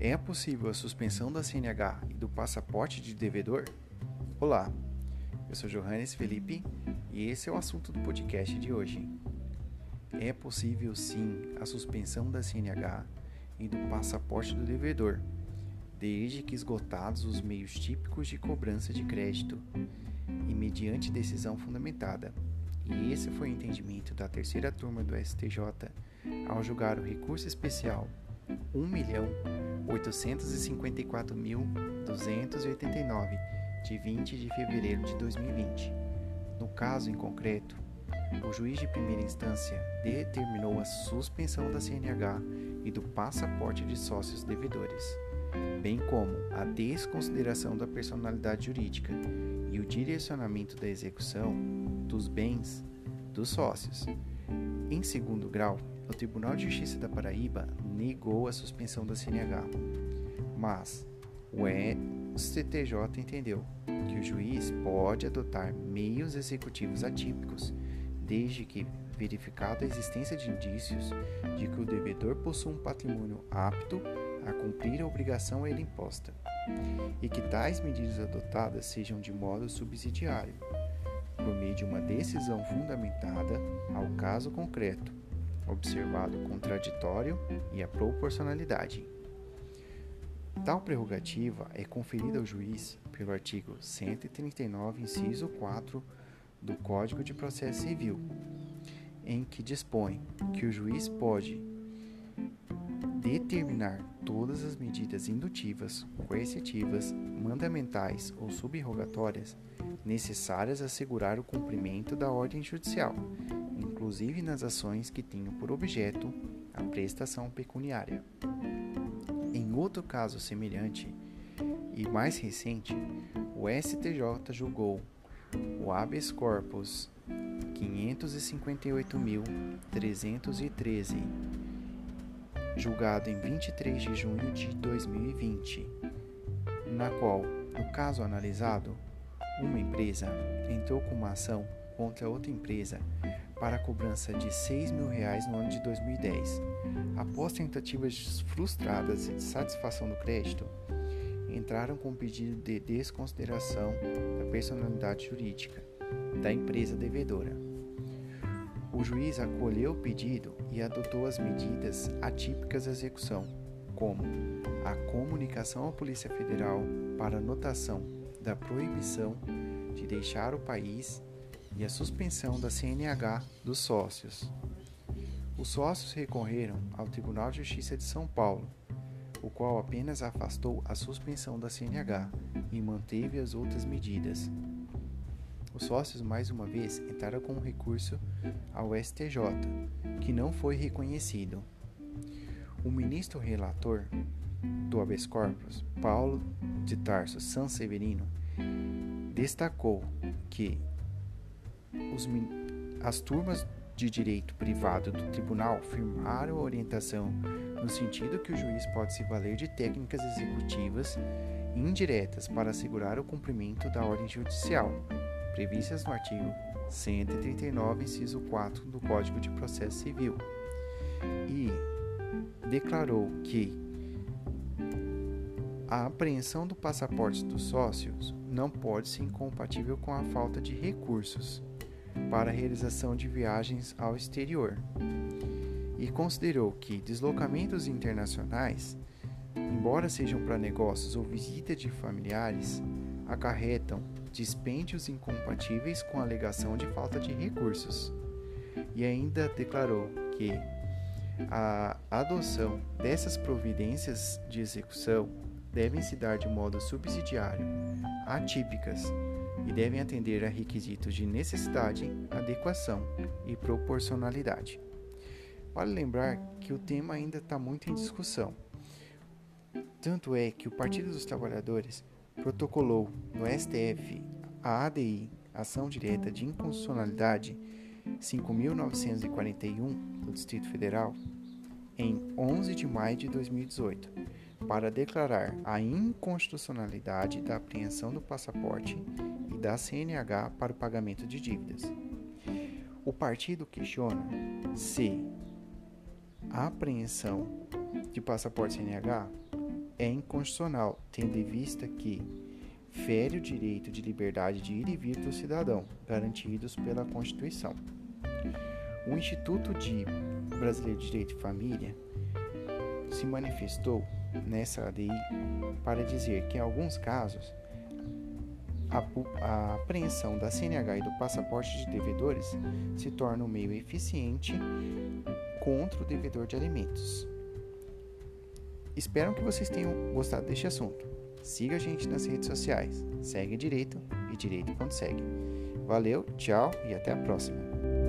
É possível a suspensão da CNH e do passaporte de devedor? Olá, eu sou Johannes Felipe e esse é o assunto do podcast de hoje. É possível sim a suspensão da CNH e do passaporte do devedor, desde que esgotados os meios típicos de cobrança de crédito e mediante decisão fundamentada. E esse foi o entendimento da terceira turma do STJ ao julgar o recurso especial 1.854.289 de 20 de fevereiro de 2020. No caso em concreto, o juiz de primeira instância determinou a suspensão da CNH e do passaporte de sócios devedores, bem como a desconsideração da personalidade jurídica e o direcionamento da execução dos bens dos sócios. Em segundo grau, o Tribunal de Justiça da Paraíba negou a suspensão da CNH, mas o STJ entendeu que o juiz pode adotar meios executivos atípicos, desde que verificada a existência de indícios de que o devedor possui um patrimônio apto a cumprir a obrigação a ele imposta, e que tais medidas adotadas sejam de modo subsidiário, por meio de uma decisão fundamentada ao caso concreto, observado o contraditório e a proporcionalidade. Tal prerrogativa é conferida ao juiz pelo artigo 139, inciso 4 do Código de Processo Civil, em que dispõe que o juiz pode determinar todas as medidas indutivas, coercitivas, mandamentais ou subrogatórias necessárias a assegurar o cumprimento da ordem judicial, inclusive nas ações que tenham por objeto a prestação pecuniária. Em outro caso semelhante e mais recente, o STJ julgou o habeas corpus 558.313, julgado em 23 de junho de 2020, na qual, no caso analisado, uma empresa entrou com uma ação contra outra empresa para a cobrança de 6 mil reais no ano de 2010. Após tentativas frustradas de satisfação do crédito, entraram com pedido de desconsideração da personalidade jurídica da empresa devedora. O juiz acolheu o pedido e adotou as medidas atípicas de execução, como a comunicação à Polícia Federal para anotação da proibição de deixar o país e a suspensão da CNH dos sócios. Os sócios recorreram ao Tribunal de Justiça de São Paulo, o qual apenas afastou a suspensão da CNH e manteve as outras medidas. Os sócios mais uma vez entraram com um recurso ao STJ, que não foi reconhecido. O ministro relator do habeas corpus, Paulo de Tarso Sanseverino, destacou que os, as turmas de direito privado do tribunal firmaram a orientação no sentido que o juiz pode se valer de técnicas executivas indiretas para assegurar o cumprimento da ordem judicial, previstas no artigo 139, inciso 4 do Código de Processo Civil, e declarou que a apreensão do passaporte dos sócios não pode ser incompatível com a falta de recursos para a realização de viagens ao exterior e considerou que deslocamentos internacionais, embora sejam para negócios ou visita de familiares, acarretam dispêndios incompatíveis com a alegação de falta de recursos. E ainda declarou que a adoção dessas providências de execução devem se dar de modo subsidiário, atípicas e devem atender a requisitos de necessidade, adequação e proporcionalidade. Vale lembrar que o tema ainda está muito em discussão. Tanto é que o Partido dos Trabalhadores protocolou no STF a ADI, Ação Direta de Inconstitucionalidade 5.941 do Distrito Federal, em 11 de maio de 2018, para declarar a inconstitucionalidade da apreensão do passaporte da CNH para o pagamento de dívidas. O partido questiona se a apreensão de passaporte CNH é inconstitucional, tendo em vista que fere o direito de liberdade de ir e vir do cidadão, garantidos pela Constituição. O Instituto de Brasileiro de Direito de Família se manifestou nessa ADI para dizer que, em alguns casos, a, a, apreensão da CNH e do passaporte de devedores se torna um meio eficiente contra o devedor de alimentos. Espero que vocês tenham gostado deste assunto. Siga a gente nas redes sociais. Segue Direito e Direito quando segue. Valeu, tchau e até a próxima.